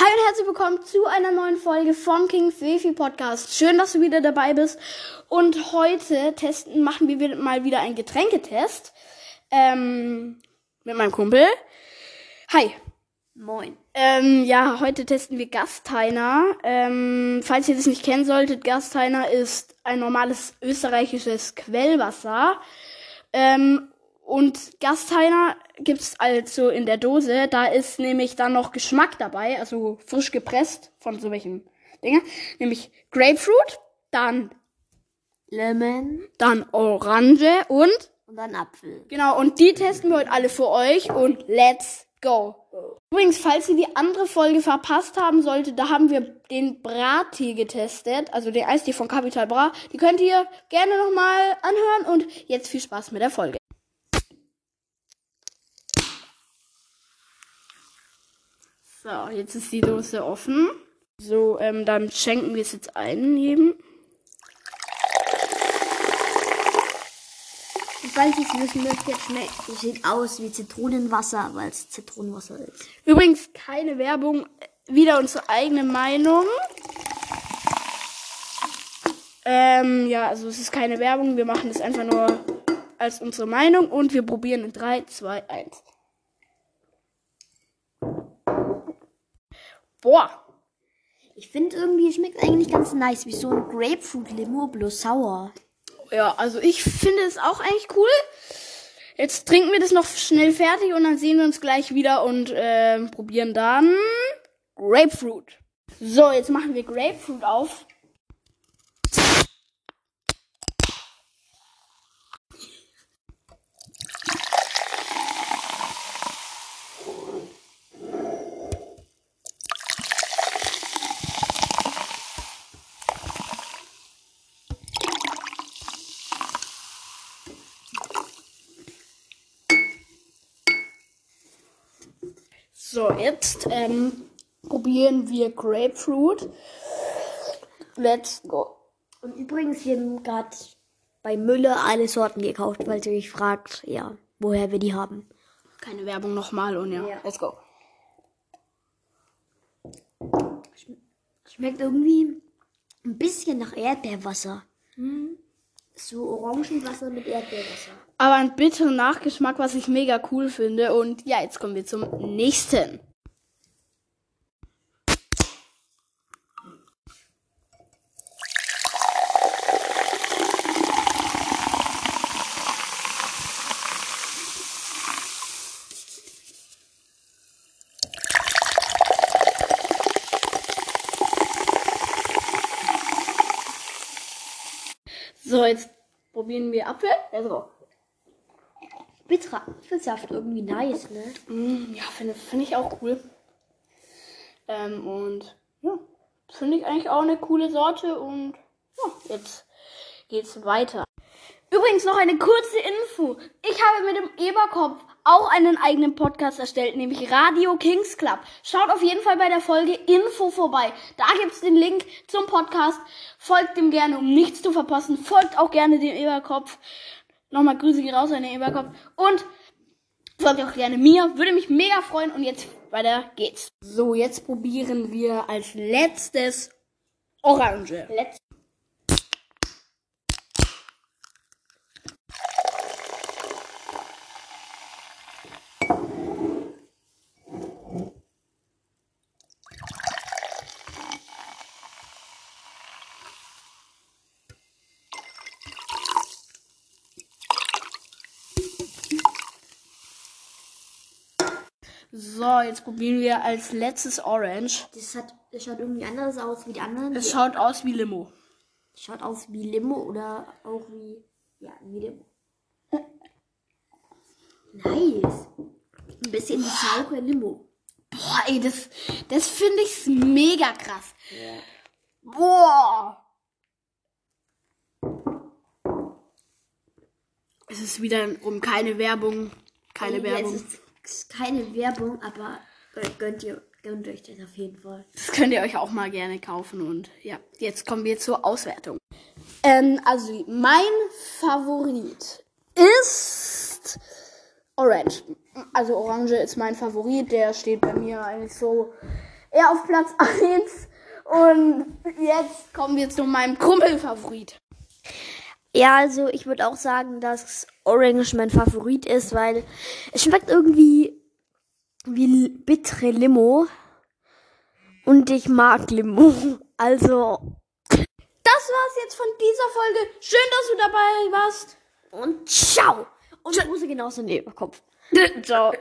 Hi und herzlich willkommen zu einer neuen Folge von King's Wifi Podcast. Schön, dass du wieder dabei bist. Und heute testen, machen wir mal wieder einen Getränketest. Ähm, mit meinem Kumpel. Hi. Moin. Ähm, ja, heute testen wir Gasteiner. Ähm, falls ihr das nicht kennen solltet, Gasteiner ist ein normales österreichisches Quellwasser. Ähm, und Gasteiner gibt's also in der Dose. Da ist nämlich dann noch Geschmack dabei, also frisch gepresst von so welchen Dingen. Nämlich Grapefruit, dann Lemon dann Orange und und dann Apfel. Genau, und die testen wir heute alle für euch und let's go. Übrigens, falls ihr die andere Folge verpasst haben solltet, da haben wir den Brattee getestet, also den Eistee von Capital Bra. Die könnt ihr gerne nochmal anhören und jetzt viel Spaß mit der Folge. So, jetzt ist die Dose offen. So, ähm, dann schenken wir es jetzt ein eben. Falls ihr es wissen möchtet, jetzt schmeckt, es sieht aus wie Zitronenwasser, weil es Zitronenwasser ist. Übrigens keine Werbung, wieder unsere eigene Meinung. Ähm, ja, also es ist keine Werbung, wir machen das einfach nur als unsere Meinung und wir probieren in 3, 2, 1. Boah, Ich finde irgendwie, es schmeckt eigentlich ganz nice, wie so ein Grapefruit-Limo, bloß sauer. ja, also ich finde es auch eigentlich cool. Jetzt trinken wir das noch schnell fertig und dann sehen wir uns gleich wieder und ähm, probieren dann Grapefruit. So, jetzt machen wir Grapefruit auf. So, jetzt ähm, probieren wir Grapefruit. Let's go. Und übrigens, wir haben gerade bei Müller alle Sorten gekauft, falls ihr euch fragt, ja, woher wir die haben. Keine Werbung nochmal und ja, Ja. let's go. Schmeckt irgendwie ein bisschen nach Erdbeerwasser. So Orangenwasser mit Erdbeerwasser. Aber einen bitteren Nachgeschmack, was ich mega cool finde. Und ja, jetzt kommen wir zum nächsten. So, jetzt probieren wir Apfel. Let's go. Bitterer Apfelsaft, irgendwie nice, ne? Mm, ja, finde find ich auch cool. Ähm, und ja, finde ich eigentlich auch eine coole Sorte. Und ja, jetzt geht's weiter. Übrigens noch eine kurze Info. Ich habe mit dem Eberkopf auch einen eigenen Podcast erstellt, nämlich Radio Kings Club. Schaut auf jeden Fall bei der Folge Info vorbei. Da gibt's den Link zum Podcast. Folgt dem gerne, um nichts zu verpassen. Folgt auch gerne dem Eberkopf. Nochmal Grüße gehen raus an den Eberkopf. Und folgt auch gerne mir. Würde mich mega freuen. Und jetzt weiter geht's. So, jetzt probieren wir als letztes Orange. Let's So, jetzt probieren wir als letztes Orange. Das, hat, das schaut irgendwie anders aus wie die anderen. Es schaut aus wie Limo. schaut aus wie Limo oder auch wie. Ja, wie Limo. Nice. Ein bisschen wie saure Limo. Boah, ey, das, das finde ich mega krass. Boah. Es ist wiederum keine Werbung. Keine Ja, Werbung. Ist, keine Werbung, aber gönnt ihr, gönnt euch das auf jeden Fall. Das könnt ihr euch auch mal gerne kaufen. Und ja, jetzt kommen wir zur Auswertung. Ähm, also, mein Favorit ist Orange. Also Orange ist mein Favorit. Der steht bei mir eigentlich so Er auf Platz 1. Und jetzt kommen wir zu meinem Krummelfavorit. Ja, also ich würde auch sagen, dass Orange mein Favorit ist, weil es schmeckt irgendwie wie bittere Limo. Und ich mag Limo. Also. Das war's jetzt von dieser Folge. Schön, dass du dabei warst. Und ciao. Und Grüße genauso in den Kopf. Ciao.